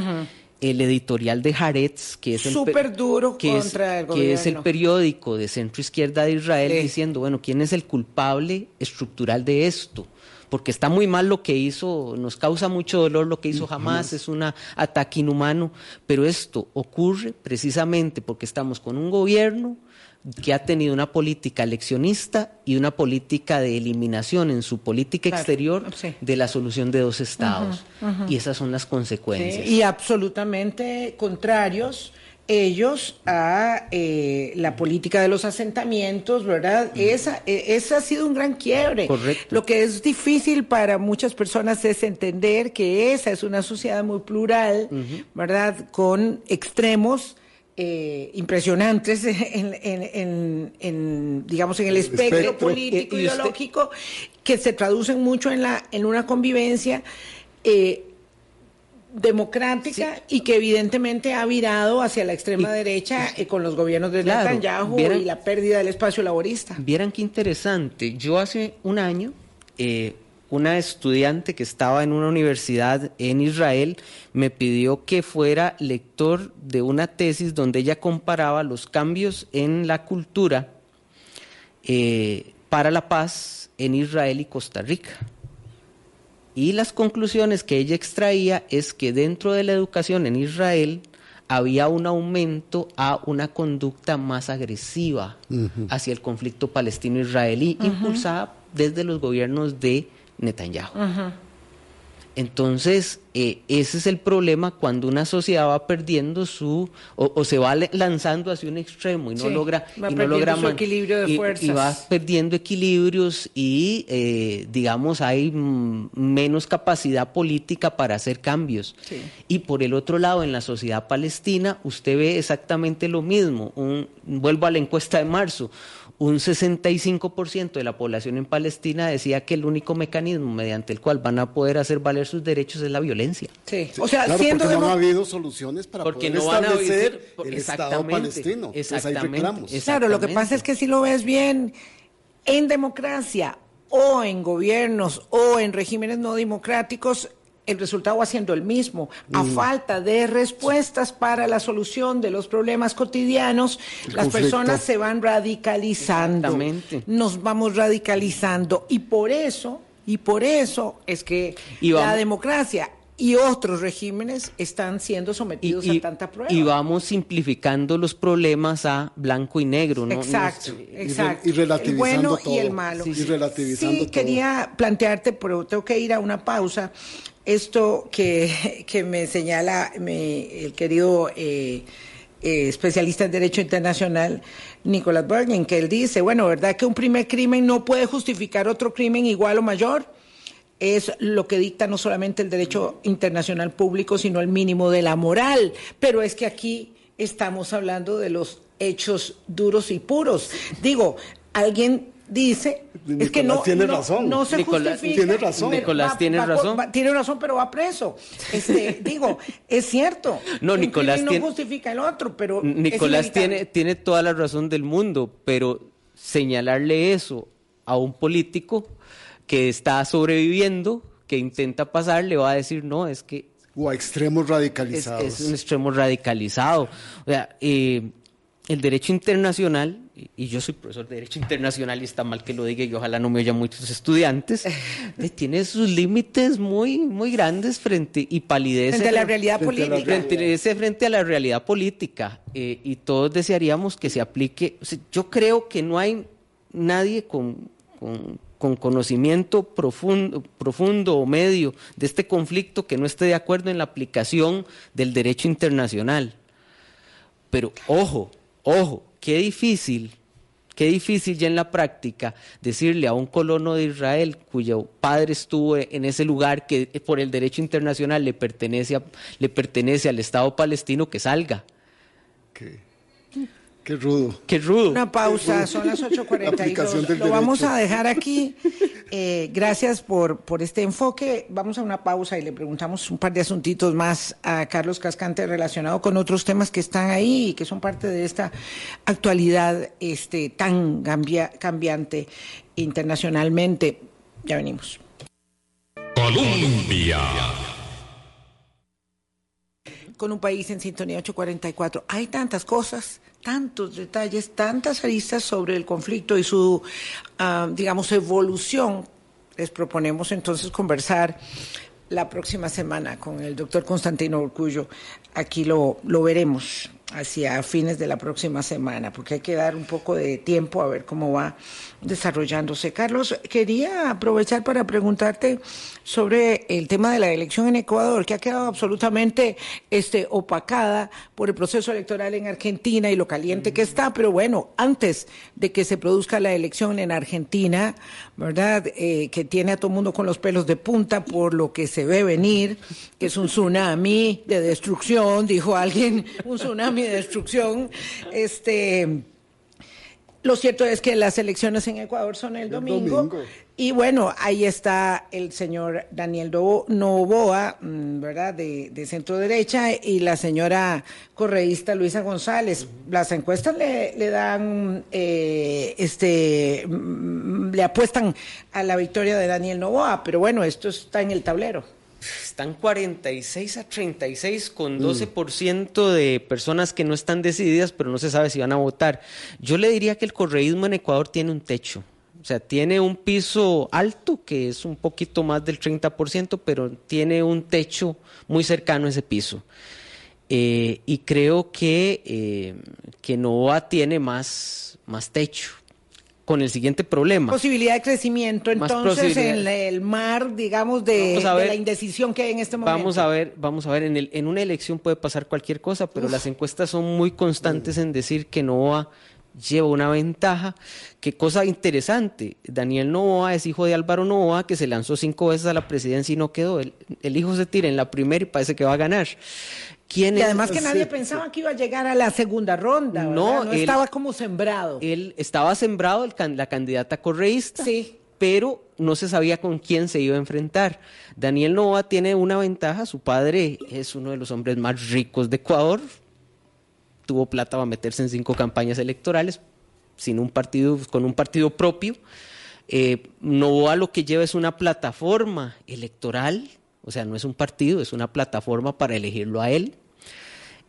el editorial de Haaretz, que es el duro que contra es, el que es el periódico de centro izquierda de Israel, diciendo, bueno, ¿quién es el culpable estructural de esto? Porque está muy mal lo que hizo, nos causa mucho dolor lo que hizo Hamas, es un ataque inhumano, pero esto ocurre precisamente porque estamos con un gobierno que ha tenido una política eleccionista y una política de eliminación en su política exterior de la solución de dos estados. Y esas son las consecuencias. y absolutamente contrarios ellos a eh, la política de los asentamientos, ¿verdad? Esa, e, esa ha sido un gran quiebre. Correcto. Lo que es difícil para muchas personas es entender que esa es una sociedad muy plural, ¿verdad? Con extremos eh, impresionantes [laughs] en, digamos, en el espectro, político, ideológico, que se traducen mucho en, la, en una convivencia eh, democrática y que evidentemente ha virado hacia la extrema derecha eh, con los gobiernos de Netanyahu y la pérdida del espacio laborista. Vieran qué interesante. Yo hace un año una estudiante que estaba en una universidad en Israel me pidió que fuera lector de una tesis donde ella comparaba los cambios en la cultura eh, para la paz en Israel y Costa Rica. Y las conclusiones que ella extraía es que dentro de la educación en Israel había un aumento a una conducta más agresiva hacia el conflicto palestino-israelí, impulsada desde los gobiernos de Netanyahu. Entonces, eh, ese es el problema cuando una sociedad va perdiendo su, o, se va lanzando hacia un extremo y no logra, y no logra su equilibrio de fuerzas. Y, va perdiendo equilibrios y, eh, digamos, hay menos capacidad política para hacer cambios. Y por el otro lado, en la sociedad palestina, usted ve exactamente lo mismo. Un, vuelvo a la encuesta de marzo un 65% de la población en Palestina decía que el único mecanismo mediante el cual van a poder hacer valer sus derechos es la violencia. Sí, o sea, claro, porque no ha habido soluciones para poder establecer el Estado palestino. Exactamente, Claro, lo que pasa es que si lo ves bien, en democracia o en gobiernos o en regímenes no democráticos, el resultado va siendo el mismo. A mm. falta de respuestas para la solución de los problemas cotidianos, las personas se van radicalizando. Nos vamos radicalizando. Y por eso, y por eso es que la democracia y otros regímenes están siendo sometidos a tanta prueba. Y vamos simplificando los problemas a blanco y negro, ¿no? Exacto, exacto. Y, relativizando el bueno y el malo. Sí, y relativizando sí quería plantearte, pero tengo que ir a una pausa esto que, me señala el querido eh, eh, especialista en Derecho Internacional, Nicolás Bergen, que él dice, bueno, ¿verdad que un primer crimen no puede justificar otro crimen igual o mayor? Es lo que dicta no solamente el derecho internacional público, sino el mínimo de la moral. Pero es que aquí estamos hablando de los hechos duros y puros. Digo, alguien dice es que no tiene no, razón. no se Nicolás, justifica. Tiene razón. Nicolás tiene razón. tiene razón, pero va preso. Este, [laughs] digo, es cierto. No, Nicolás no justifica el otro, pero Nicolás tiene tiene toda la razón del mundo, pero señalarle eso a un político que está sobreviviendo, que intenta pasar, le va a decir no, es que o a extremos radicalizados. Es, un extremo radicalizado. O sea, eh, el derecho internacional y yo soy profesor de Derecho Internacional y está mal que lo diga y ojalá no me oyan muchos estudiantes, [laughs] tiene sus límites muy, muy grandes frente y palidece frente a la realidad frente a la política. frente, frente a la realidad política eh, y todos desearíamos que se aplique. o sea, yo creo que no hay nadie con, con- con conocimiento profundo, profundo o medio de este conflicto que no esté de acuerdo en la aplicación del derecho internacional. Pero ojo, ojo, qué difícil, qué difícil ya en la práctica decirle a un colono de Israel cuyo padre estuvo en ese lugar que por el derecho internacional le pertenece, a- le pertenece al Estado palestino que salga. Qué rudo. Qué rudo. Una pausa, son las La aplicación 8.42. del Lo vamos derecho. a dejar aquí. Eh, gracias por, por este enfoque. Vamos a una pausa y le preguntamos un par de asuntitos más a Carlos Cascante relacionado con otros temas que están ahí y que son parte de esta actualidad este, tan cambia- cambiante internacionalmente. Ya venimos. Colombia. con un país en sintonía 844. Hay tantas cosas, tantos detalles, tantas aristas sobre el conflicto y su, ah, digamos, evolución. Les proponemos entonces conversar la próxima semana con el doctor Constantino Orcullo. Aquí lo, lo veremos hacia fines de la próxima semana, porque hay que dar un poco de tiempo a ver cómo va desarrollándose. Carlos, quería aprovechar para preguntarte sobre el tema de la elección en Ecuador, que ha quedado absolutamente este, opacada por el proceso electoral en Argentina y lo caliente que está, pero bueno, antes de que se produzca la elección en Argentina, ¿verdad? Eh, que tiene a todo el mundo con los pelos de punta por lo que se ve venir, que es un tsunami de destrucción, dijo alguien, un tsunami de destrucción, este... Lo cierto es que las elecciones en Ecuador son el domingo. domingo. Y bueno, ahí está el señor Daniel Novoa, mm, ¿verdad? De, de centro derecha, y la señora correísta Luisa González. Las encuestas le, le dan, eh, este, mm, le apuestan a la victoria de Daniel Novoa, pero bueno, esto está en el tablero. Están 46 a 36 con 12% de personas que no están decididas, pero no se sabe si van a votar. Yo le diría que el correísmo en Ecuador tiene un techo. O sea, tiene un piso alto, que es un poquito más del 30%, pero tiene un techo muy cercano a ese piso. Eh, y creo que, eh, que Novoa tiene más, más techo. Con el siguiente problema. Posibilidad de crecimiento, entonces, en el mar, digamos, de, la indecisión que hay en este momento. Vamos a ver, vamos a ver, en, el, en una elección puede pasar cualquier cosa, pero las encuestas son muy constantes en decir que Novoa lleva una ventaja. Qué cosa interesante, Daniel Novoa es hijo de Álvaro Novoa, que se lanzó cinco veces a la presidencia y no quedó. El, el hijo se tira en la primera y parece que va a ganar. ¿Quién Y además que nadie pensaba que iba a llegar a la segunda ronda. No, no él- estaba como sembrado. Él estaba sembrado el can- la candidata correísta, Sí. pero no se sabía con quién se iba a enfrentar. Daniel Nova tiene una ventaja, su padre es uno de los hombres más ricos de Ecuador, tuvo plata para meterse en cinco campañas electorales, sin un partido, con un partido propio. Eh, Novoa lo que lleva es una plataforma electoral, o sea, no es un partido, es una plataforma para elegirlo a él.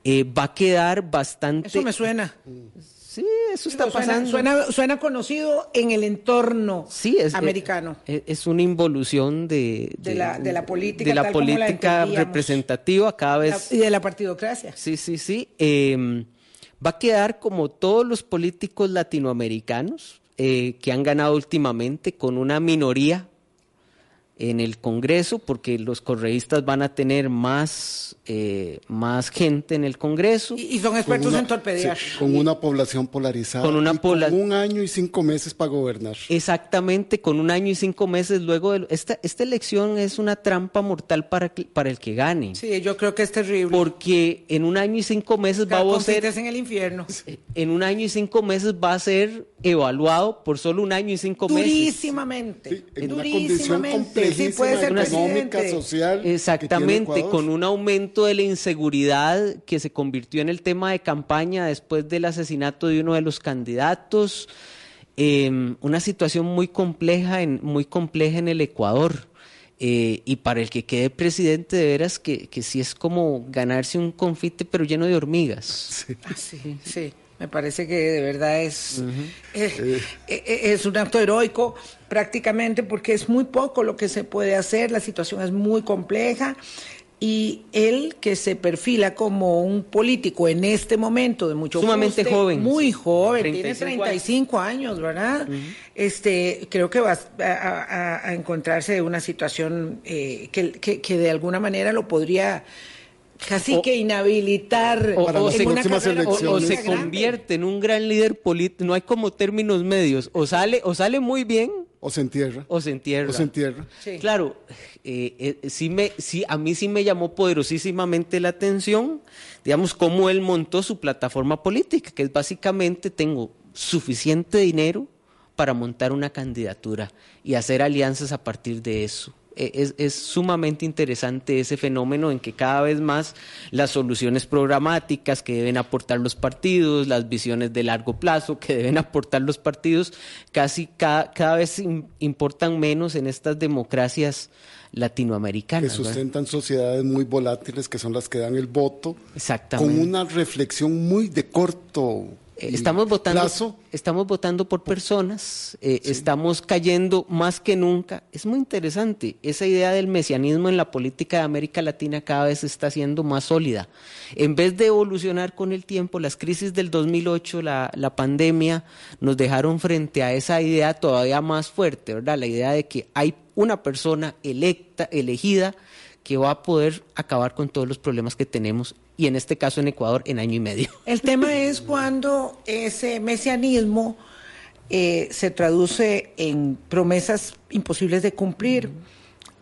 Eh, va a quedar bastante... Eso me suena. Sí, eso está suena, pasando. Suena, suena conocido en el entorno Sí, es, americano. Es, es una involución de, De la- de la política de la política representativa cada La- vez. y de la partidocracia. Sí, sí, sí. Eh, va a quedar como todos los políticos latinoamericanos eh, que han ganado últimamente con una minoría en el Congreso, porque los correístas van a tener más, eh, más gente en el Congreso. Y, y son expertos una- en torpedear. sí, con una población polarizada. Con una y pobla- con un año y cinco meses para gobernar. Exactamente, con un año y cinco meses luego de... Esta, esta elección es una trampa mortal para, que- para el que gane. Sí, yo creo que es terrible. Porque en un año y cinco meses va a ser... En el infierno. En un año y cinco meses va a ser evaluado por solo un año y cinco meses. Durísimamente. Sí, en una condición durísimamente. Sí, puede ser complejísima económica, presidente. social. Exactamente, con un aumento de la inseguridad que se convirtió en el tema de campaña después del asesinato de uno de los candidatos, eh, una situación muy compleja en, muy compleja en el Ecuador. Eh, y para el que quede presidente, de veras que, que sí es como ganarse un confite pero lleno de hormigas. Ah, sí, sí. Me parece que de verdad es, eh, eh, es un acto heroico prácticamente porque es muy poco lo que se puede hacer, la situación es muy compleja y él que se perfila como un político en este momento de mucho sumamente joven. muy joven tiene 35 años, verdad este creo que va a, encontrarse una situación eh, que, que, de alguna manera lo podría casi que inhabilitar o, se, se convierte en un gran líder político no hay como términos medios o sale o sale muy bien o se entierra. O se entierra. O se entierra. Claro, eh, eh, sí me, sí, a mí sí me llamó poderosísimamente la atención, digamos, cómo él montó su plataforma política, que es básicamente tengo suficiente dinero para montar una candidatura y hacer alianzas a partir de eso. E, es, sumamente interesante ese fenómeno en que cada vez más las soluciones programáticas que deben aportar los partidos, las visiones de largo plazo que [laughs] deben aportar los partidos, casi cada, cada vez importan menos en estas democracias latinoamericanas. Que sustentan sociedades muy volátiles que son las que dan el voto. Exactamente. Con una reflexión muy de corto Estamos votando, estamos votando por personas, eh, estamos cayendo más que nunca. Es muy interesante. Esa idea del mesianismo en la política de América Latina cada vez está siendo más sólida. En vez de evolucionar con el tiempo, las crisis del 2008, la, la pandemia, nos dejaron frente a esa idea todavía más fuerte, ¿verdad? La idea de que hay una persona electa, elegida, que va a poder acabar con todos los problemas que tenemos y en este caso en Ecuador en año y medio. [laughs] El tema es cuando ese mesianismo eh, se traduce en promesas imposibles de cumplir.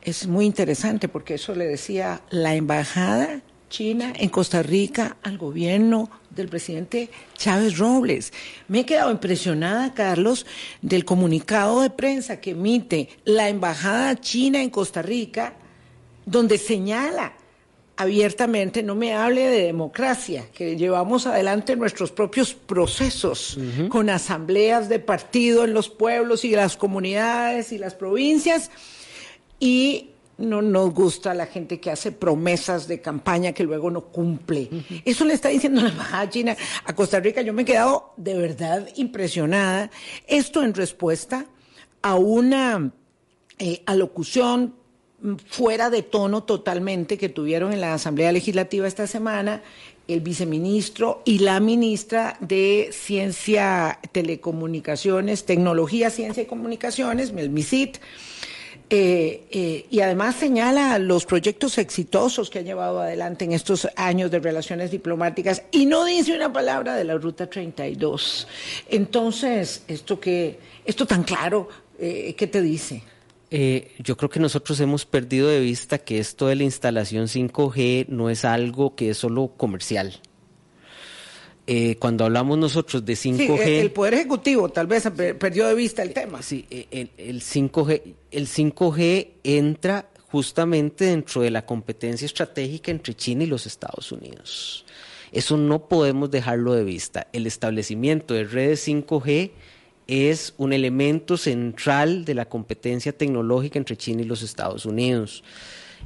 Es muy interesante porque eso le decía la embajada china en Costa Rica al gobierno del presidente Chávez Robles. Me he quedado impresionada, Carlos, del comunicado de prensa que emite la embajada china en Costa Rica, donde señala abiertamente, no me hable de democracia, que llevamos adelante nuestros propios procesos con asambleas de partido en los pueblos y las comunidades y las provincias y no nos gusta la gente que hace promesas de campaña que luego no cumple. Eso le está diciendo la embajada china a Costa Rica. Yo me he quedado de verdad impresionada. Esto en respuesta a una eh, alocución fuera de tono totalmente que tuvieron en la Asamblea Legislativa esta semana el viceministro y la ministra de Ciencia, Telecomunicaciones, Tecnología, Ciencia y Comunicaciones, el MISIT, eh, eh, y además señala los proyectos exitosos que ha llevado adelante en estos años de relaciones diplomáticas y no dice una palabra de la Ruta 32. Entonces, esto que, esto tan claro, eh, ¿qué te dice? Eh, yo creo que nosotros hemos perdido de vista que esto de la instalación 5G no es algo que es solo comercial. Eh, cuando hablamos nosotros de 5G... Sí, el Poder Ejecutivo tal vez perdió de vista el tema. Sí, el, el, 5G, el 5G entra justamente dentro de la competencia estratégica entre China y los Estados Unidos. Eso no podemos dejarlo de vista. El establecimiento de redes 5G es un elemento central de la competencia tecnológica entre China y los Estados Unidos.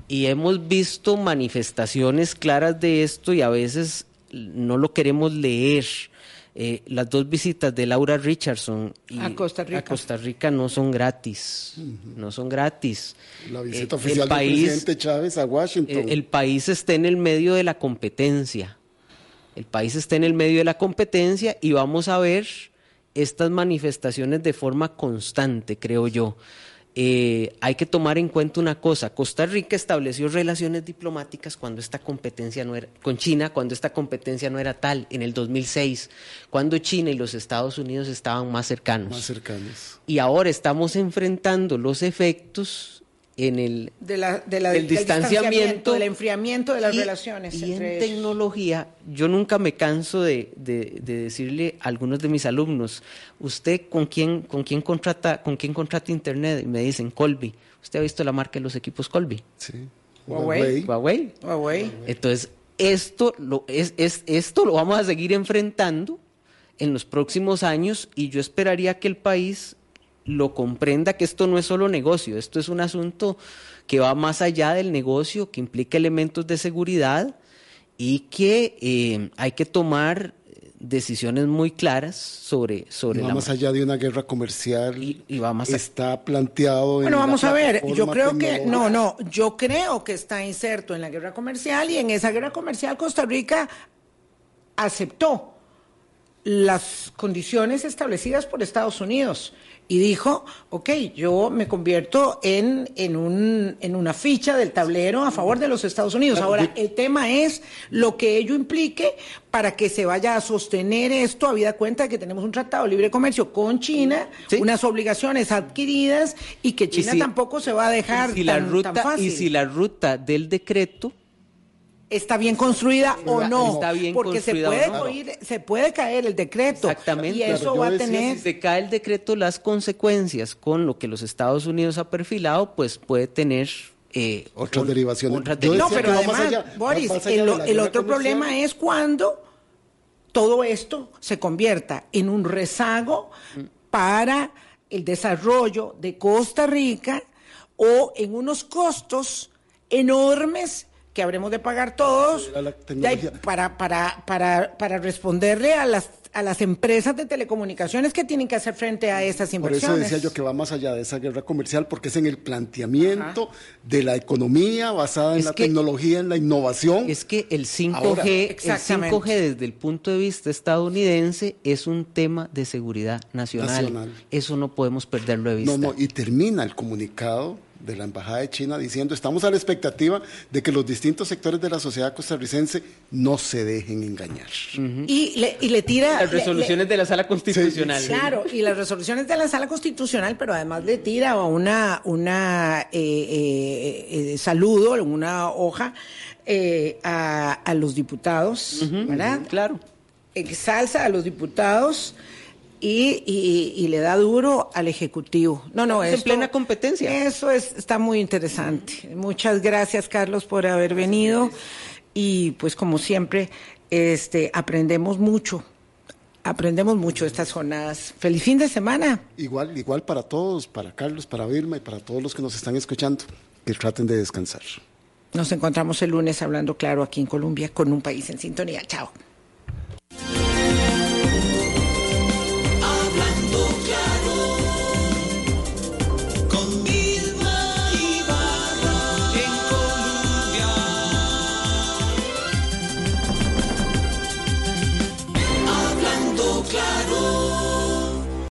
Y hemos visto manifestaciones claras de esto y a veces no lo queremos leer. Eh, las dos visitas de Laura Richardson a, Costa Rica. no son gratis, no son gratis. La visita eh, oficial del presidente Chávez a Washington. el país está en el medio de la competencia. El país está en el medio de la competencia y vamos a ver estas manifestaciones de forma constante, creo yo. Eh, hay que tomar en cuenta una cosa, Costa Rica estableció relaciones diplomáticas cuando esta competencia no era, con China, cuando esta competencia no era tal, en el 2006, cuando China y los Estados Unidos estaban más cercanos. Más cercanos. Y ahora estamos enfrentando los efectos en el de la, del, distanciamiento, del enfriamiento de las relaciones. Y en tecnología, yo nunca me canso de, decirle a algunos de mis alumnos, ¿usted con quién, con quién contrata, con quién contrata internet? Y me dicen, Colby. ¿Usted ha visto la marca de los equipos Colby? Sí. Huawei. Huawei. Huawei. Entonces, esto lo, es, es, esto lo vamos a seguir enfrentando en los próximos años y yo esperaría que el país lo comprenda que esto no es solo negocio, esto es un asunto que va más allá del negocio, que implica elementos de seguridad y que eh, hay que tomar decisiones muy claras sobre, sobre va la más allá de una guerra comercial. Y- y va más a- está planteado en Bueno, la vamos a ver, yo creo que, no, no, yo creo que está inserto en la guerra comercial y en esa guerra comercial Costa Rica aceptó las condiciones establecidas por Estados Unidos y dijo, ok, yo me convierto en, en, un, en una ficha del tablero a favor de los Estados Unidos. Ahora, el tema es lo que ello implique para que se vaya a sostener esto, habida cuenta de que tenemos un tratado de libre comercio con China, Sí. unas obligaciones adquiridas y que Y China si- tampoco se va a dejar si la tan, tan ruta fácil. y si la ruta del decreto está bien construida o no, está bien porque se construida o puede, no. oír- se puede caer el decreto Exactamente. y eso Claro, va a tener si se cae el decreto las consecuencias con lo que los Estados Unidos ha perfilado pues puede tener eh, Otras un- derivaciones. otras Yo No, pero además, allá, Boris, el, otro comercial. problema es cuando todo esto se convierta en un rezago para el desarrollo de Costa Rica o en unos costos enormes que habremos de pagar todos para, para, para, para responderle a las, a las empresas de telecomunicaciones que tienen que hacer frente a esas Por inversiones. eso decía yo que va más allá de esa guerra comercial, porque es en el planteamiento de la economía basada en Es la que- tecnología, en la innovación. Es que el 5G, Ahora- el Exactamente. 5G desde el punto de vista estadounidense es un tema de seguridad nacional. Nacional. Eso no podemos perderlo de vista. No, no, y termina el comunicado de la Embajada de China diciendo, estamos a la expectativa de que los distintos sectores de la sociedad costarricense no se dejen engañar. y, le, y le tira... Las le- le- resoluciones de la sala constitucional. Claro, y las resoluciones de la sala constitucional, pero además le tira una, una eh, eh, eh, saludo, una hoja eh, a, a los diputados, ¿verdad? Claro. Exalza a los diputados y, y- y le da duro al Ejecutivo. No, no, Es en plena competencia. Eso es, está muy interesante. Muchas gracias, Carlos, por haber venido. Y pues como siempre, este, aprendemos mucho. Aprendemos mucho estas jornadas. Feliz fin de semana. Igual, igual para todos, para Carlos, para Vilma y para todos los que nos están escuchando, que traten de descansar. Nos encontramos el lunes hablando claro aquí en Colombia con un país en sintonía. Chao.